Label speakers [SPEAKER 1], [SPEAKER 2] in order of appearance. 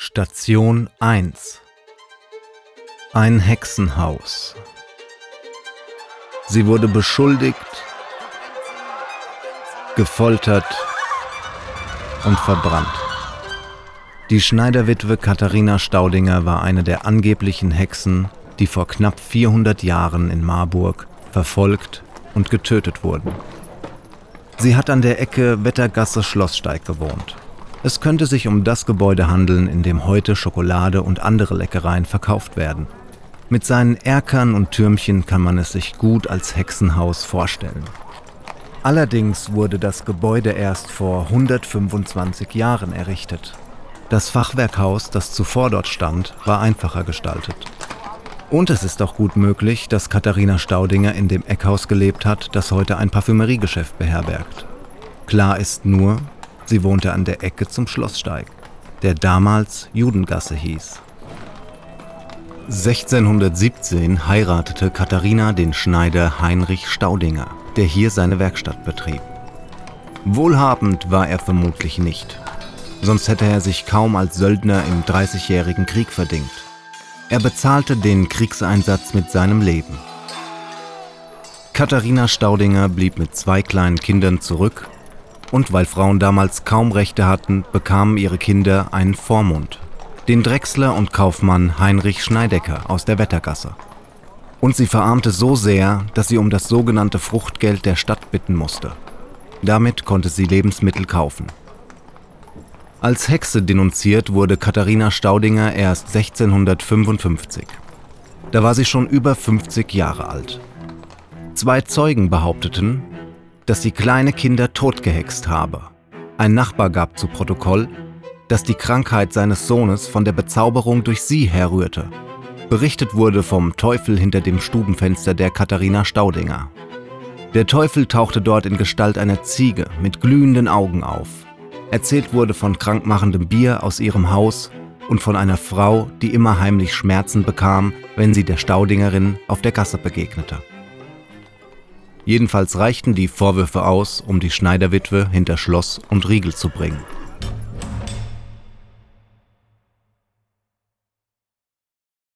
[SPEAKER 1] Station 1 Ein Hexenhaus. Sie wurde beschuldigt, gefoltert und verbrannt. Die Schneiderwitwe Katharina Staudinger war eine der angeblichen Hexen, die vor knapp 400 Jahren in Marburg verfolgt und getötet wurden. Sie hat an der Ecke Wettergasse Schlosssteig gewohnt. Es könnte sich um das Gebäude handeln, in dem heute Schokolade und andere Leckereien verkauft werden. Mit seinen Erkern und Türmchen kann man es sich gut als Hexenhaus vorstellen. Allerdings wurde das Gebäude erst vor 125 Jahren errichtet. Das Fachwerkhaus, das zuvor dort stand, war einfacher gestaltet. Und es ist auch gut möglich, dass Katharina Staudinger in dem Eckhaus gelebt hat, das heute ein Parfümeriegeschäft beherbergt. Klar ist nur, sie wohnte an der Ecke zum Schlosssteig, der damals Judengasse hieß. 1617 heiratete Katharina den Schneider Heinrich Staudinger, der hier seine Werkstatt betrieb. Wohlhabend war er vermutlich nicht, sonst hätte er sich kaum als Söldner im Dreißigjährigen Krieg verdingt. Er bezahlte den Kriegseinsatz mit seinem Leben. Katharina Staudinger blieb mit zwei kleinen Kindern zurück und weil Frauen damals kaum Rechte hatten, bekamen ihre Kinder einen Vormund, den Drechsler und Kaufmann Heinrich Schneidecker aus der Wettergasse. Und sie verarmte so sehr, dass sie um das sogenannte Fruchtgeld der Stadt bitten musste. Damit konnte sie Lebensmittel kaufen. Als Hexe denunziert wurde Katharina Staudinger erst 1655. Da war sie schon über 50 Jahre alt. Zwei Zeugen behaupteten, dass sie kleine Kinder totgehext habe. Ein Nachbar gab zu Protokoll, dass die Krankheit seines Sohnes von der Bezauberung durch sie herrührte. Berichtet wurde vom Teufel hinter dem Stubenfenster der Katharina Staudinger. Der Teufel tauchte dort in Gestalt einer Ziege mit glühenden Augen auf. Erzählt wurde von krankmachendem Bier aus ihrem Haus und von einer Frau, die immer heimlich Schmerzen bekam, wenn sie der Staudingerin auf der Gasse begegnete. Jedenfalls reichten die Vorwürfe aus, um die Schneiderwitwe hinter Schloss und Riegel zu bringen.